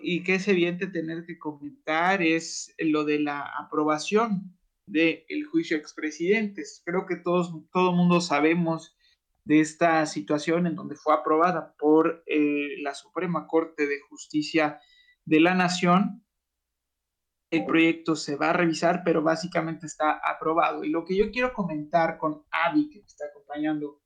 y que es evidente tener que comentar es lo de la aprobación del juicio a expresidentes. Creo que todos, todo mundo sabemos de esta situación en donde fue aprobada por eh, la Suprema Corte de Justicia de la Nación. El proyecto se va a revisar, pero básicamente está aprobado. Y lo que yo quiero comentar con Avi, que está acompañando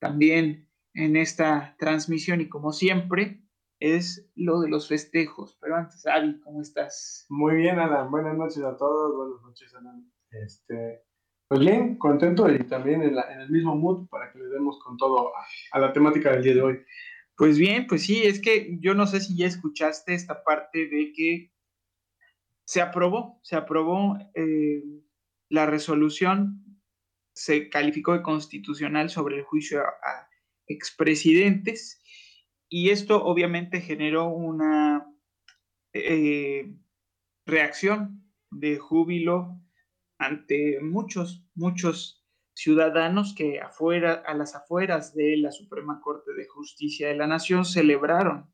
también en esta transmisión y como siempre, es lo de los festejos. Pero antes, Avi, ¿cómo estás? Muy bien, Alan. Buenas noches a todos. Buenas noches, Alan. Este, pues bien, contento y también en, el mismo mood para que le demos con todo a, la temática del día de hoy. Pues bien, pues sí, es que yo no sé si ya escuchaste esta parte de que se aprobó, se aprobó eh, la resolución, se calificó de constitucional sobre el juicio a, expresidentes y esto obviamente generó una eh, reacción de júbilo ante muchos, muchos ciudadanos que afuera, a las afueras de la Suprema Corte de Justicia de la Nación celebraron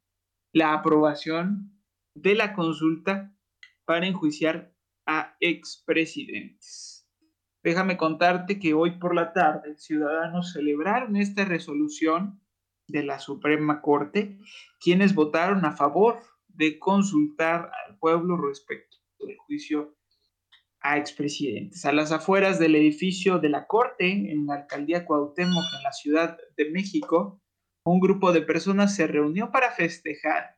la aprobación de la consulta para enjuiciar a expresidentes. Déjame contarte que hoy por la tarde ciudadanos celebraron esta resolución de la Suprema Corte, quienes votaron a favor de consultar al pueblo respecto del juicio a expresidentes. A las afueras del edificio de la Corte, en la alcaldía Cuauhtémoc, en la Ciudad de México, un grupo de personas se reunió para festejar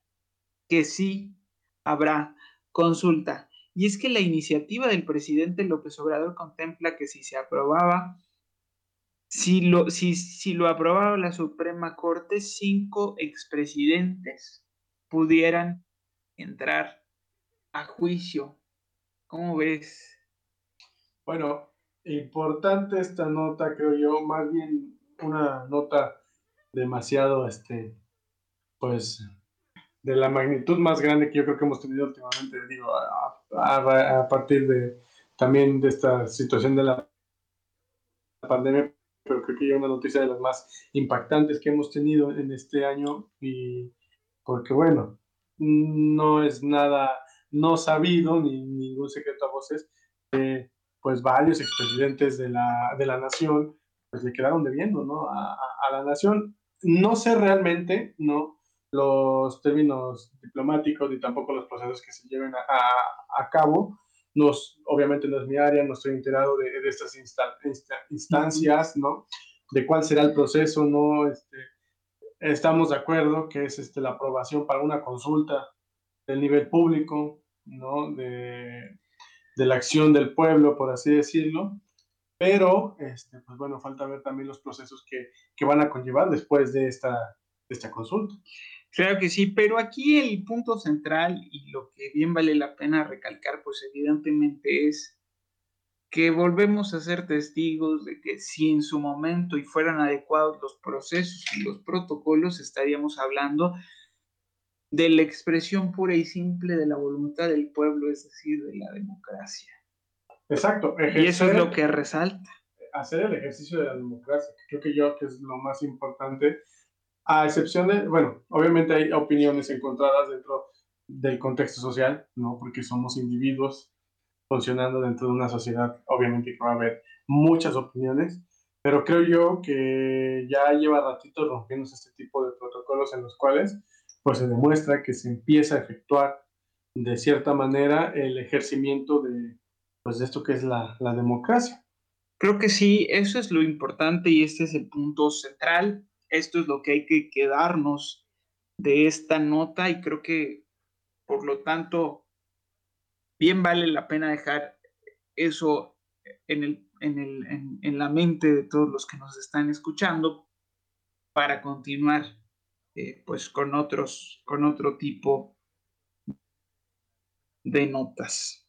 que sí habrá consulta. Y es que la iniciativa del presidente López Obrador contempla que si se aprobaba, si lo, si, si lo aprobaba la Suprema Corte, cinco expresidentes pudieran entrar a juicio. ¿Cómo ves? Bueno, importante esta nota, creo yo, más bien una nota demasiado, este, pues, de la magnitud más grande que yo creo que hemos tenido últimamente, digo, a, partir de también de esta situación de la pandemia, pero creo que ya una noticia de las más impactantes que hemos tenido en este año y porque bueno, no es nada no sabido ni ningún secreto a voces. Eh, pues varios expresidentes de la, de la nación, pues le quedaron debiendo, ¿no? A, a, la nación. No sé realmente, ¿no? Los términos diplomáticos y tampoco los procesos que se lleven a, a cabo. Nos, obviamente no es mi área, no estoy enterado de, estas instancias, ¿no? De cuál será el proceso, ¿no? Este, estamos de acuerdo que es este, la aprobación para una consulta del nivel público, ¿no? De, la acción del pueblo, por así decirlo, pero, este, pues falta ver también los procesos que, van a conllevar después de esta consulta. Claro que sí, pero aquí el punto central y lo que bien vale la pena recalcar, pues evidentemente es que volvemos a ser testigos de que si en su momento y fueran adecuados los procesos y los protocolos, estaríamos hablando de la expresión pura y simple de la voluntad del pueblo, es decir, de la democracia. Exacto. y eso es lo que resalta. Hacer el ejercicio de la democracia, creo que yo que es lo más importante, a excepción de, bueno, obviamente hay opiniones encontradas dentro del contexto social, ¿no? Porque somos individuos funcionando dentro de una sociedad, obviamente que va a haber muchas opiniones, pero creo yo que ya lleva ratito rompiéndose este tipo de protocolos en los cuales pues se demuestra que se empieza a efectuar de cierta manera el ejercimiento de, pues, esto que es la, la democracia. Creo que sí, eso es lo importante y este es el punto central. Esto es lo que hay que quedarnos de esta nota y creo que, por lo tanto, bien vale la pena dejar eso en, el, en, el, en, la mente de todos los que nos están escuchando para continuar eh, pues con otros, con otro tipo de notas.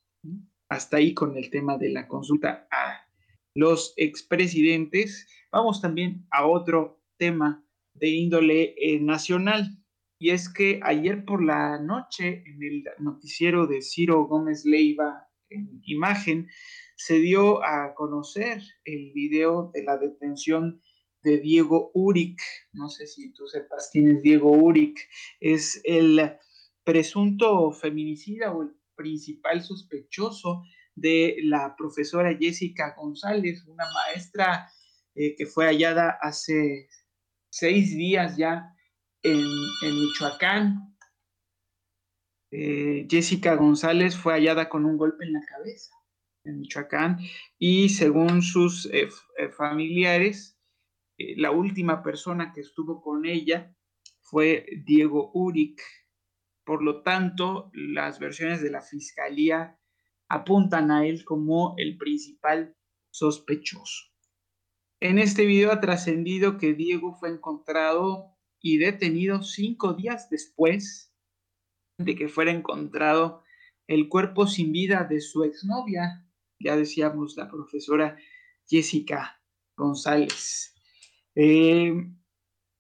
Hasta ahí con el tema de la consulta a los expresidentes. Vamos también a otro tema de índole eh, nacional. Y es que ayer por la noche, en el noticiero de Ciro Gómez Leiva, en imagen, se dio a conocer el video de la detención de Diego Uric. No sé si tú sepas quién es Diego Uric. Es el presunto feminicida o el principal sospechoso de la profesora Jessica González, una maestra eh, que fue hallada hace seis días ya en, Michoacán. Eh, Jessica González fue hallada con un golpe en la cabeza en Michoacán y según sus eh, familiares, la última persona que estuvo con ella fue Diego Uric. Por lo tanto, las versiones de la fiscalía apuntan a él como el principal sospechoso. En este video ha trascendido que Diego fue encontrado y detenido cinco días después de que fuera encontrado el cuerpo sin vida de su exnovia, ya decíamos la profesora Jessica González. Eh,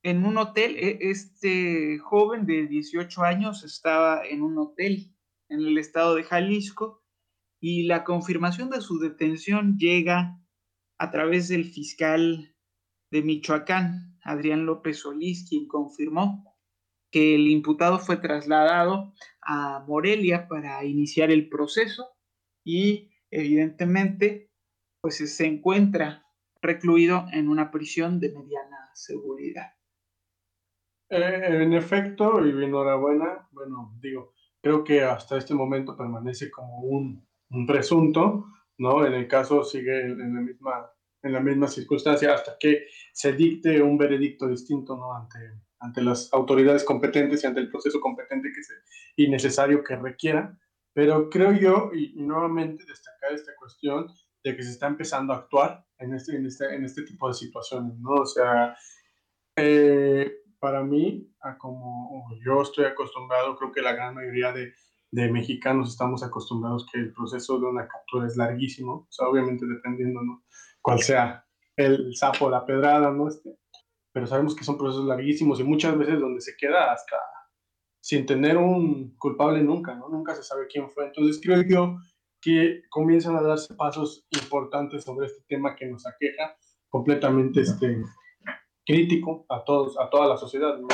en un hotel, e, este joven de 18 años estaba en un hotel en el estado de Jalisco y la confirmación de su detención llega a través del fiscal de Michoacán, Adrián López Solís, quien confirmó que el imputado fue trasladado a Morelia para iniciar el proceso y evidentemente pues se encuentra recluido en una prisión de mediana seguridad. Eh, en efecto, y enhorabuena, bueno, digo, creo que hasta este momento permanece como un un presunto, ¿no? En el caso sigue en la misma, en la misma circunstancia hasta que se dicte un veredicto distinto, ¿no? Ante, ante las autoridades competentes y ante el proceso competente que sea y necesario que requiera. Pero creo yo, y, nuevamente destacar esta cuestión de que se está empezando a actuar en este, en este, en este tipo de situaciones, ¿no? O sea, eh, para mí, a como yo estoy acostumbrado, creo que la gran mayoría de, de mexicanos estamos acostumbrados que el proceso de una captura es larguísimo, o sea, obviamente dependiendo, ¿no? Cuál sea el sapo, la pedrada, ¿no? Este, pero sabemos que son procesos larguísimos y muchas veces donde se queda hasta sin tener un culpable nunca, ¿no? Nunca se sabe quién fue. Entonces creo yo que comienzan a darse pasos importantes sobre este tema que nos aqueja, completamente este, crítico a todos, a toda la sociedad. ¿no?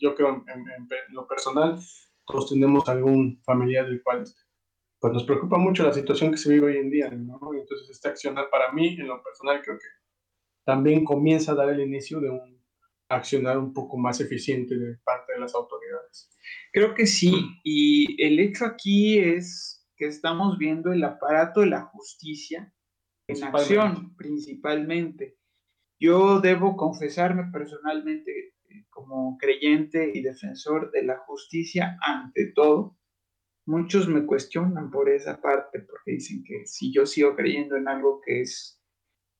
yo creo en, en, lo personal todos tenemos algún familiar del cual pues nos preocupa mucho la situación que se vive hoy en día, ¿no? Entonces este accionar para mí, en lo personal, creo que también comienza a dar el inicio de un accionar un poco más eficiente de parte de las autoridades. Creo que sí, y el hecho aquí es que estamos viendo el aparato de la justicia en acción principalmente. Yo debo confesarme personalmente como creyente y defensor de la justicia ante todo. Muchos me cuestionan por esa parte porque dicen que si yo sigo creyendo en algo que es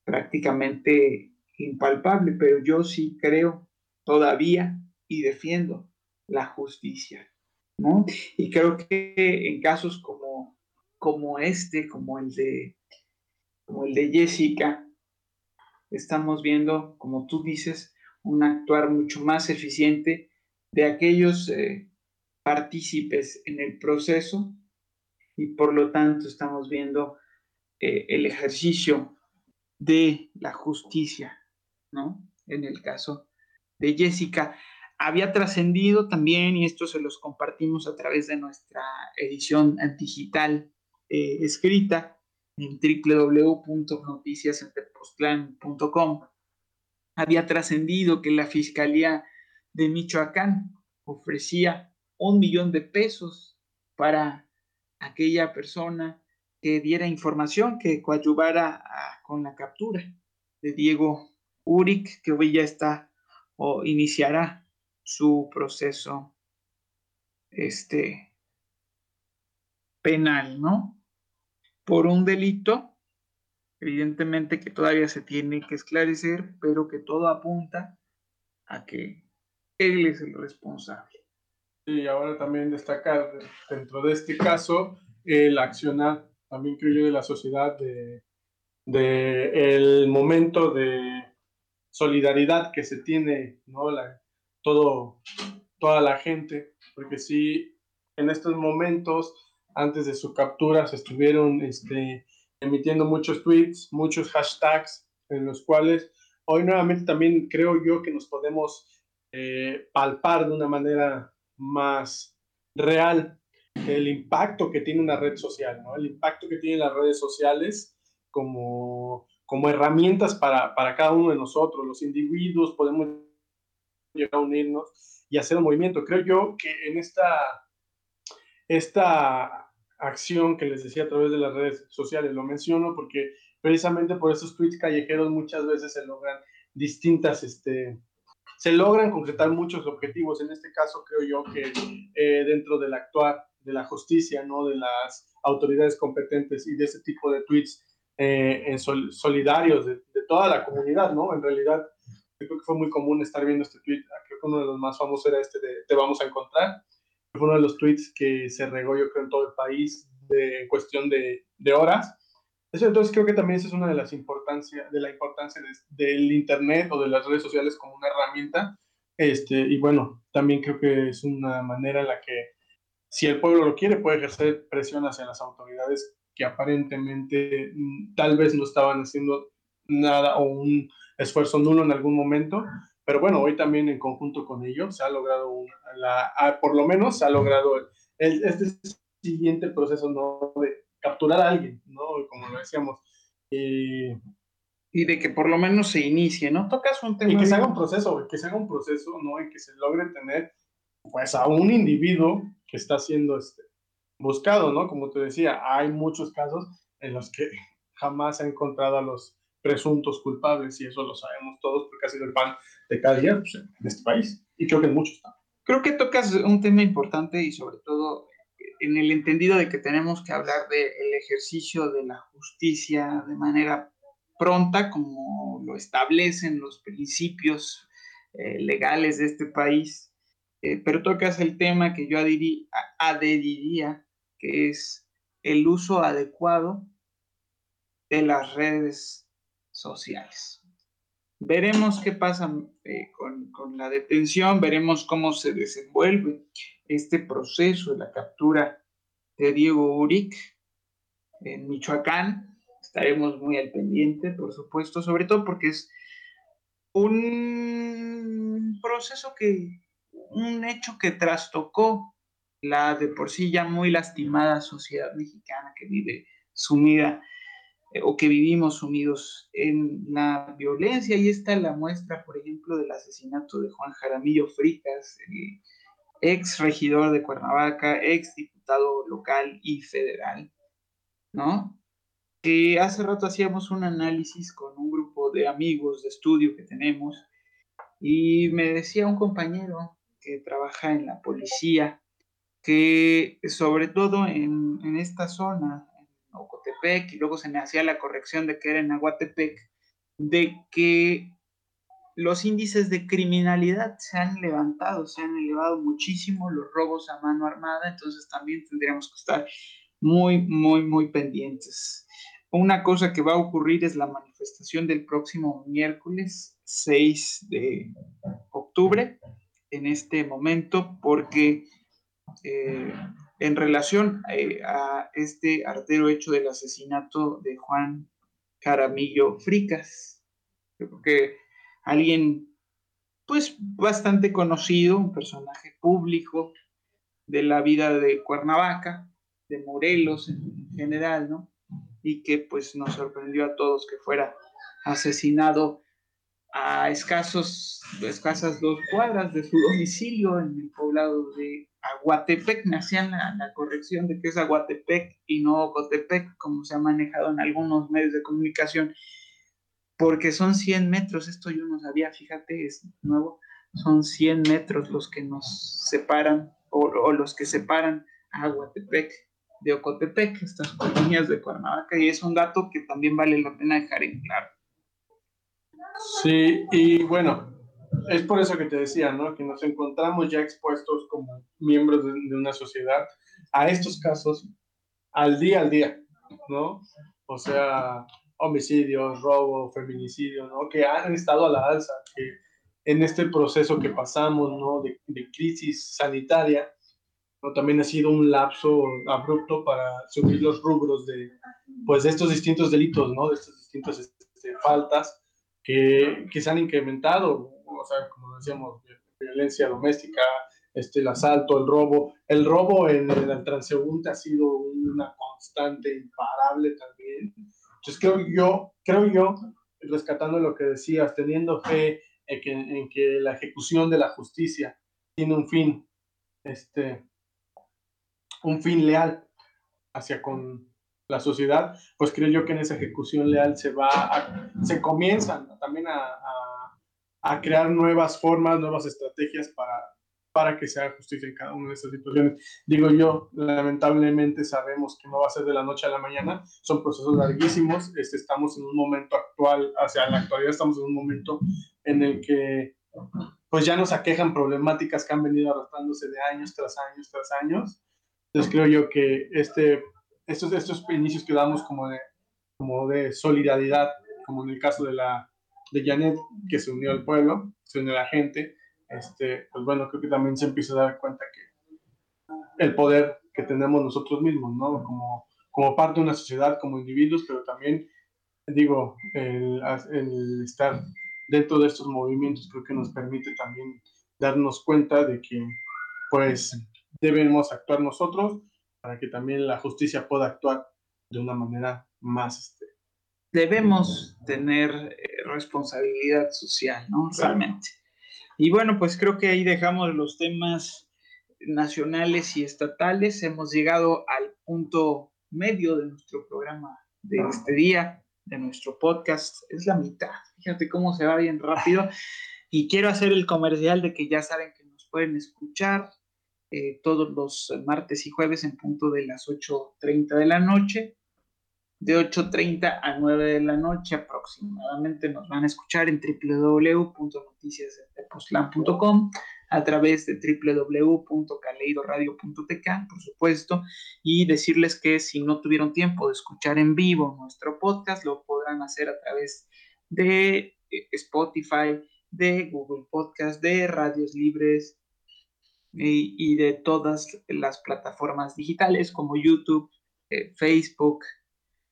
prácticamente impalpable, pero yo sí creo todavía y defiendo la justicia, ¿no? Y creo que en casos como, como este, como el de, como el de Jessica, estamos viendo, como tú dices, un actuar mucho más eficiente de aquellos eh, partícipes en el proceso y por lo tanto estamos viendo eh, el ejercicio de la justicia, ¿no? En el caso de Jessica. Había trascendido también, y esto se los compartimos a través de nuestra edición digital eh, escrita en www.noticiasentepostlan.com, había trascendido que la Fiscalía de Michoacán ofrecía un millón de pesos para aquella persona que diera información, que coadyuvara con la captura de Diego Uric, que hoy ya está o iniciará su proceso este, penal, ¿no? Por un delito evidentemente que todavía se tiene que esclarecer, pero que todo apunta a que él es el responsable. Y ahora también destacar dentro de este caso el accionar, también creo yo, de la sociedad, de, de el momento de solidaridad que se tiene, ¿no? La, todo, toda la gente, porque si en estos momentos, antes de su captura, se estuvieron este, emitiendo muchos tweets, muchos hashtags en los cuales hoy nuevamente también creo yo que nos podemos eh, palpar de una manera más real el impacto que tiene una red social. El impacto que tienen las redes sociales como, como herramientas para, para cada uno de nosotros, los individuos, podemos llegar a unirnos y hacer un movimiento. Creo yo que en esta, esta acción que les decía a través de las redes sociales, lo menciono porque precisamente por esos tweets callejeros muchas veces se logran distintas, este, se logran concretar muchos objetivos. En este caso creo yo que eh, dentro del actuar de la justicia, ¿no? de las autoridades competentes y de ese tipo de tweets eh, en solidarios de, toda la comunidad, ¿no? En realidad, creo que fue muy común estar viendo este tweet, creo que uno de los más famosos era este de Te vamos a encontrar, fue uno de los tweets que se regó yo creo en todo el país de, en cuestión de, horas. Eso, entonces creo que también esa es una de las importancias, de la importancia del Internet o de las redes sociales como una herramienta. Este, y bueno, también creo que es una manera en la que si el pueblo lo quiere, puede ejercer presión hacia las autoridades que aparentemente mm, tal vez no estaban haciendo nada o un esfuerzo nulo en algún momento, pero bueno, hoy también en conjunto con ellos se ha logrado, la, ah, por lo menos se ha logrado el, este siguiente proceso ¿no? de capturar a alguien, ¿no? Como lo decíamos. y de que por lo menos se inicie, ¿no? Tocas un tema. Y que se haga un proceso, que se haga un proceso, ¿no? Y que se logre tener, pues, a un individuo que está siendo este, buscado, ¿no? Como te decía, hay muchos casos en los que jamás se ha encontrado a los presuntos culpables y eso lo sabemos todos porque ha sido el pan de cada día pues, en este país y creo que en muchos también. Creo que tocas un tema importante y sobre todo en el entendido de que tenemos que hablar del ejercicio de la justicia de manera pronta, como lo establecen los principios eh, legales de este país, eh, pero tocas el tema que yo adheriría, que es el uso adecuado de las redes sociales. Veremos qué pasa eh, con, con, la detención, veremos cómo se desenvuelve este proceso de la captura de Diego Uric en Michoacán. Estaremos muy al pendiente, por supuesto, sobre todo porque es un proceso que un hecho que trastocó la de por sí ya muy lastimada sociedad mexicana que vive sumida eh, o que vivimos sumidos en la violencia. Y está la muestra, por ejemplo, del asesinato de Juan Jaramillo Fritas, el ex regidor de Cuernavaca, ex diputado local y federal, ¿no? Que hace rato hacíamos un análisis con un grupo de amigos de estudio que tenemos y me decía un compañero, que trabaja en la policía, que sobre todo en, en esta zona, y luego se me hacía la corrección de que era en Aguatepec, de que los índices de criminalidad se han levantado, se han elevado muchísimo, los robos a mano armada, entonces también tendríamos que estar muy, muy, muy pendientes. Una cosa que va a ocurrir es la manifestación del próximo miércoles 6 de octubre, en este momento porque eh, en relación eh, a este artero hecho del asesinato de Juan Caramillo Fricas, creo que alguien pues bastante conocido, un personaje público de la vida de Cuernavaca, de Morelos en general, ¿no? Y que pues nos sorprendió a todos que fuera asesinado a escasos, escasas dos cuadras de su domicilio en el poblado de Aguatepec. Me hacían la, corrección de que es Aguatepec y no Ocotepec, como se ha manejado en algunos medios de comunicación, porque son 100 metros. Esto yo no sabía, fíjate, es nuevo. Son 100 metros los que nos separan o, los que separan a Aguatepec de Ocotepec, estas colonias de Cuernavaca, y es un dato que también vale la pena dejar en claro. Sí, y bueno, es por eso que te decía, ¿no? Que nos encontramos ya expuestos como miembros de, una sociedad a estos casos al día al día, ¿no? O sea, homicidios, robo, feminicidio, ¿no? Que han estado a la alza, que en este proceso que pasamos, ¿no? De, de crisis sanitaria, ¿no? También ha sido un lapso abrupto para subir los rubros de, pues, de estos distintos delitos, ¿no? De estas distintas este, faltas que, que, se han incrementado, o sea, como decíamos, violencia doméstica, este, el asalto, el robo. El robo en el transeúnte ha sido una constante imparable también. Entonces creo yo, creo yo, rescatando lo que decías, teniendo fe en que, en que la ejecución de la justicia tiene un fin, este, un fin leal hacia con la sociedad, pues creo yo que en esa ejecución leal se va a, se comienzan también a, a, a crear nuevas formas, nuevas estrategias para, para que se haga justicia en cada una de estas situaciones. Digo yo, lamentablemente sabemos que no va a ser de la noche a la mañana, son procesos larguísimos, este, estamos en un momento actual, hacia la actualidad estamos en un momento en el que pues ya nos aquejan problemáticas que han venido arrastrándose de años tras años tras años. Entonces creo yo que este, estos, estos inicios que damos como de, como de solidaridad, como en el caso de la de Janet, que se unió al pueblo, se unió a la gente, este, pues bueno, creo que también se empieza a dar cuenta que el poder que tenemos nosotros mismos, ¿no? Como, como parte de una sociedad, como individuos, pero también, digo, el, el estar dentro de estos movimientos creo que nos permite también darnos cuenta de que, pues, debemos actuar nosotros para que también la justicia pueda actuar de una manera más... Este, debemos tener eh, responsabilidad social, ¿no? Realmente. Y bueno, pues creo que ahí dejamos los temas nacionales y estatales. Hemos llegado al punto medio de nuestro programa de este día, de nuestro podcast. Es la mitad. Fíjate cómo se va bien rápido. Y quiero hacer el comercial de que ya saben que nos pueden escuchar eh, todos los martes y jueves en punto de las 8.30 de la noche de 8.30 a 9 de la noche aproximadamente. Nos van a escuchar en www.noticiasdepostlan.com a través de www.caleidoradio.tk, por supuesto, y decirles que si no tuvieron tiempo de escuchar en vivo nuestro podcast, lo podrán hacer a través de eh, Spotify, de Google Podcast, de Radios Libres y, de todas las plataformas digitales como YouTube, eh, Facebook,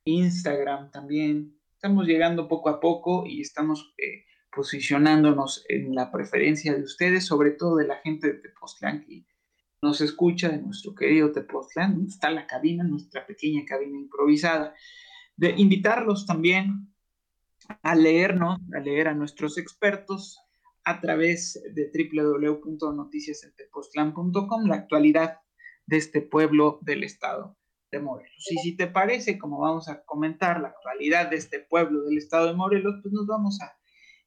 Instagram también. Estamos llegando poco a poco y estamos eh, posicionándonos en la preferencia de ustedes, sobre todo de la gente de Tepoztlán que nos escucha, de nuestro querido Tepoztlán. Está la cabina, nuestra pequeña cabina improvisada. De invitarlos también a leernos, a leer a nuestros expertos a través de www.noticiasentepoztlán.com, la actualidad de este pueblo del estado de Morelos. Y si te parece, como vamos a comentar la actualidad de este pueblo del estado de Morelos, pues nos vamos a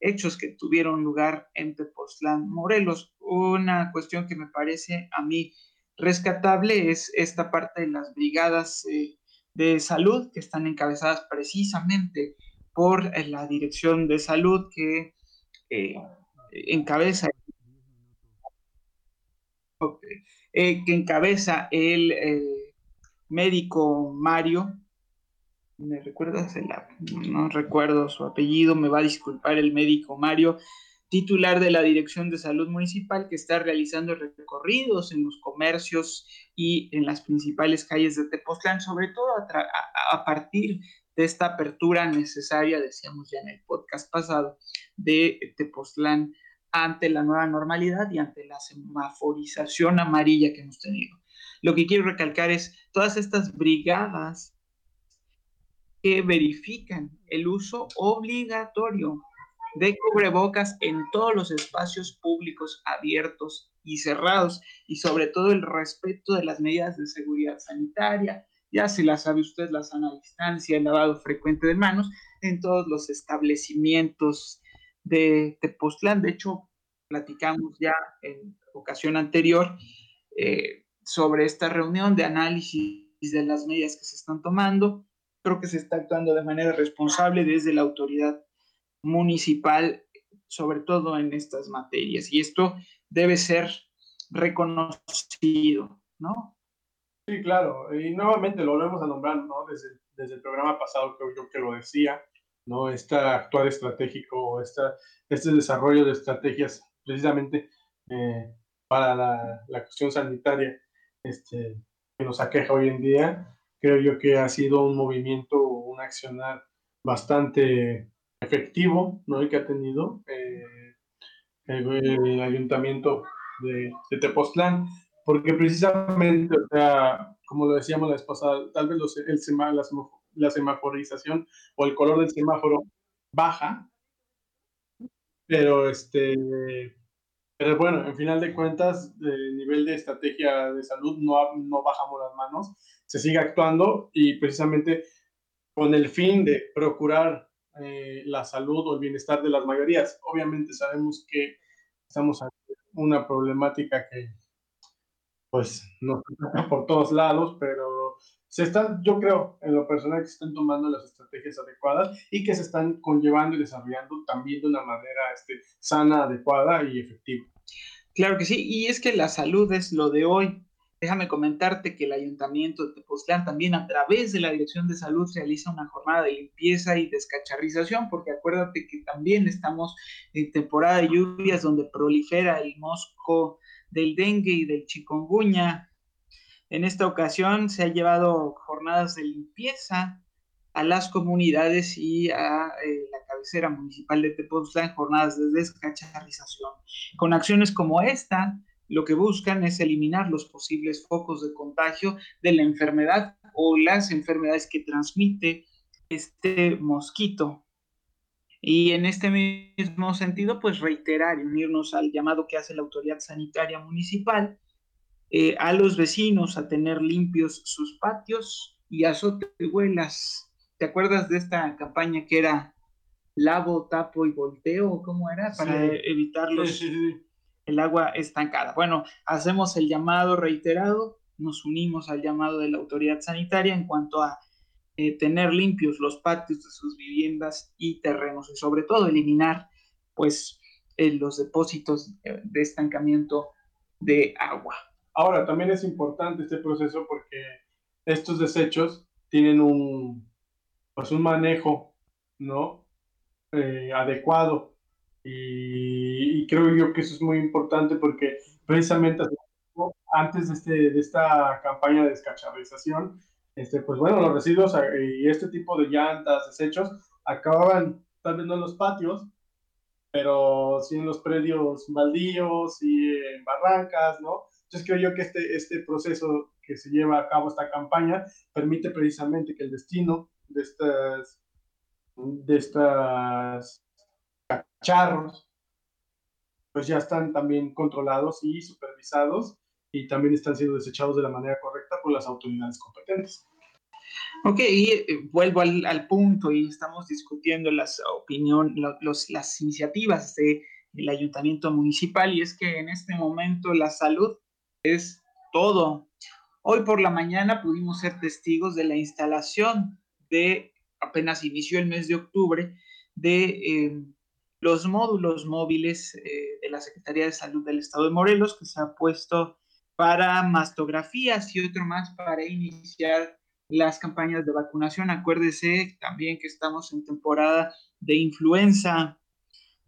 hechos que tuvieron lugar en Tepoztlán, Morelos. Una cuestión que me parece a mí rescatable es esta parte de las brigadas eh, de salud que están encabezadas precisamente por eh, la Dirección de Salud que eh, encabeza que encabeza el médico Mario, ¿me recuerdas? El, no recuerdo su apellido, me va a disculpar el médico Mario, titular de la Dirección de Salud Municipal, que está realizando recorridos en los comercios y en las principales calles de Tepoztlán, sobre todo a, a partir de esta apertura necesaria, decíamos ya en el podcast pasado, de Tepoztlán ante la nueva normalidad y ante la semaforización amarilla que hemos tenido. Lo que quiero recalcar es todas estas brigadas que verifican el uso obligatorio de cubrebocas en todos los espacios públicos abiertos y cerrados y sobre todo el respeto de las medidas de seguridad sanitaria, ya se la sabe usted, la sana distancia, el lavado frecuente de manos en todos los establecimientos de Tepoztlán. De hecho, platicamos ya en ocasión anterior eh, sobre esta reunión de análisis de las medidas que se están tomando. Creo que se está actuando de manera responsable desde la autoridad municipal, sobre todo en estas materias. Y esto debe ser reconocido, ¿no? Sí, claro. Y nuevamente lo volvemos a nombrar, ¿no? Desde, el programa pasado creo yo que lo decía, ¿no? Este actuar estratégico, esta, este desarrollo de estrategias precisamente eh, para la, la cuestión sanitaria este, que nos aqueja hoy en día, creo yo que ha sido un movimiento, un accionar bastante efectivo, ¿no? Que ha tenido eh, el, ayuntamiento de, de Tepoztlán, porque precisamente, o sea, como lo decíamos la vez pasada, tal vez los, el la, la semaforización o el color del semáforo baja, pero este, pero bueno, en final de cuentas, el nivel de estrategia de salud no, no bajamos las manos, se sigue actuando y precisamente con el fin de procurar eh, la salud o el bienestar de las mayorías. Obviamente sabemos que estamos ante una problemática que pues nos toca por todos lados, pero se están, yo creo, en lo personal, que se están tomando las estrategias adecuadas y que se están conllevando y desarrollando también de una manera este, sana, adecuada y efectiva. Claro que sí, y es que la salud es lo de hoy. Déjame comentarte que el Ayuntamiento de Tepoztlán también a través de la Dirección de Salud realiza una jornada de limpieza y descacharrización, porque acuérdate que también estamos en temporada de lluvias donde prolifera el mosco del dengue y del chikungunya. En esta ocasión se han llevado jornadas de limpieza a las comunidades y a eh, la cabecera municipal de Tepoztlán, jornadas de descacharrización. Con acciones como esta, lo que buscan es eliminar los posibles focos de contagio de la enfermedad o las enfermedades que transmite este mosquito. Y en este mismo sentido, pues reiterar y unirnos al llamado que hace la autoridad sanitaria municipal eh, a los vecinos a tener limpios sus patios y azotehuelas. ¿Te acuerdas de esta campaña que era lavo, tapo y volteo? ¿Cómo era? Para evitar los, el agua estancada. Bueno, hacemos el llamado reiterado, nos unimos al llamado de la autoridad sanitaria en cuanto a eh, tener limpios los patios de sus viviendas y terrenos y sobre todo eliminar pues eh, los depósitos de estancamiento de agua. Ahora, también es importante este proceso porque estos desechos tienen un, pues un manejo, ¿no? Eh, adecuado y, creo yo que eso es muy importante porque precisamente antes de, este, de esta campaña de descacharización, este, pues bueno, los residuos eh, y este tipo de llantas, desechos, acababan tal vez no en los patios, pero sí en los predios baldíos y en barrancas, ¿no? Entonces creo yo que este, este proceso que se lleva a cabo, esta campaña, permite precisamente que el destino de estas, de estas charros, pues ya están también controlados y supervisados y también están siendo desechados de la manera correcta por las autoridades competentes. Ok, y eh, vuelvo al, punto y estamos discutiendo las opinión, las iniciativas del ayuntamiento municipal y es que en este momento la salud es todo. Hoy por la mañana pudimos ser testigos de la instalación de, apenas inició el mes de octubre, de eh, los módulos móviles eh, de la Secretaría de Salud del Estado de Morelos, que se ha puesto para mastografías y otro más para iniciar las campañas de vacunación. Acuérdese también que estamos en temporada de influenza.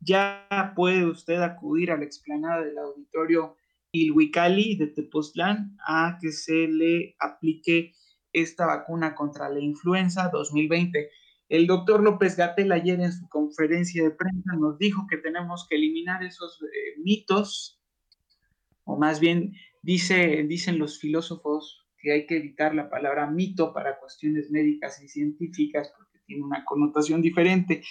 Ya puede usted acudir a la explanada del auditorio Ilhuicali de Tepoztlán a que se le aplique esta vacuna contra la influenza 2020. El doctor López Gatel ayer en su conferencia de prensa nos dijo que tenemos que eliminar esos eh, mitos, o más bien dice, dicen los filósofos que hay que evitar la palabra mito para cuestiones médicas y científicas porque tiene una connotación diferente.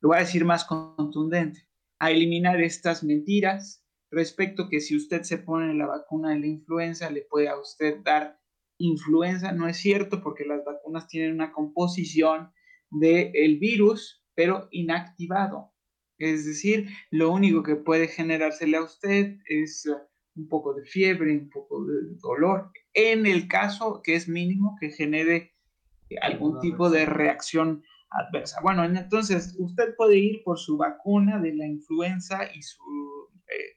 Lo voy a decir más contundente, a eliminar estas mentiras respecto que si usted se pone la vacuna de la influenza le puede a usted dar influenza. No es cierto porque las vacunas tienen una composición del virus, pero inactivado. Es decir, lo único que puede generársele a usted es uh, un poco de fiebre, un poco de dolor, en el caso que es mínimo que genere algún tipo de reacción adversa. Bueno, entonces usted puede ir por su vacuna de la influenza y su eh,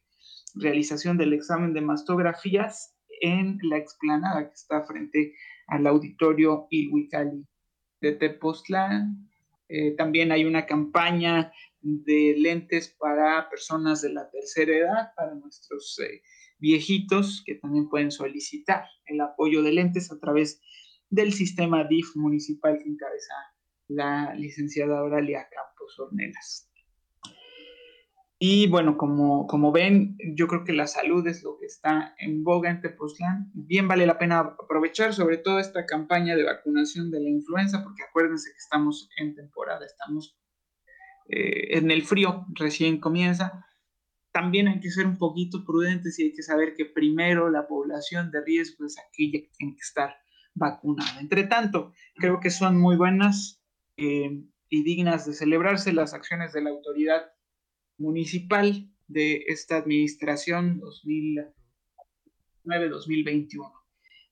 realización del examen de mastografías en la explanada que está frente al auditorio Ilhuicali de Tepoztlán. Eh, también hay una campaña de lentes para personas de la tercera edad, para nuestros eh, viejitos que también pueden solicitar el apoyo de lentes a través del sistema DIF municipal que encabeza la licenciada Auralia Campos Ornelas. Y bueno, como, como ven, yo creo que la salud es lo que está en boga en Tepoztlán. Bien vale la pena aprovechar sobre todo esta campaña de vacunación de la influenza, porque acuérdense que estamos en temporada, estamos eh, en el frío, recién comienza. También hay que ser un poquito prudentes y hay que saber que primero la población de riesgo es aquella que tiene que estar vacunada. Entre tanto, creo que son muy buenas eh, y dignas de celebrarse las acciones de la autoridad municipal de esta administración 2009-2021.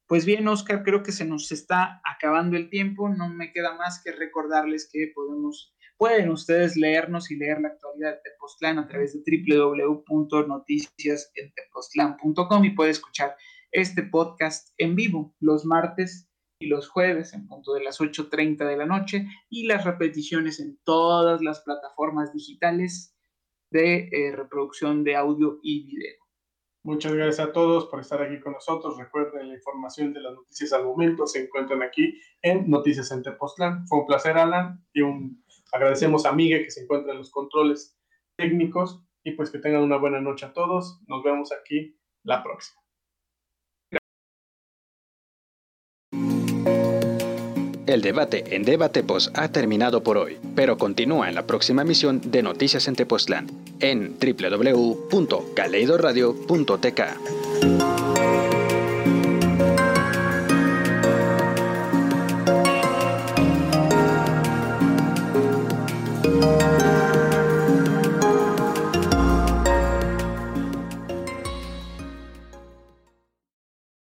Pues bien, Oscar, creo que se nos está acabando el tiempo. No me queda más que recordarles que podemos, pueden ustedes leernos y leer la actualidad de Tepoztlán a través de www.noticiasentepoztlán.com y puede escuchar este podcast en vivo los martes y los jueves en punto de las 8.30 de la noche y las repeticiones en todas las plataformas digitales de eh, reproducción de audio y video. Muchas gracias a todos por estar aquí con nosotros. Recuerden la información de las noticias al momento se encuentran aquí en Noticias en Tepoztlán. Fue un placer, Alan, y un, agradecemos a Miguel que se encuentra en los controles técnicos y pues que tengan una buena noche a todos. Nos vemos aquí la próxima. El debate en Debate Post ha terminado por hoy, pero continúa en la próxima emisión de Noticias en Tepoztlán en www.caleidoradio.tk.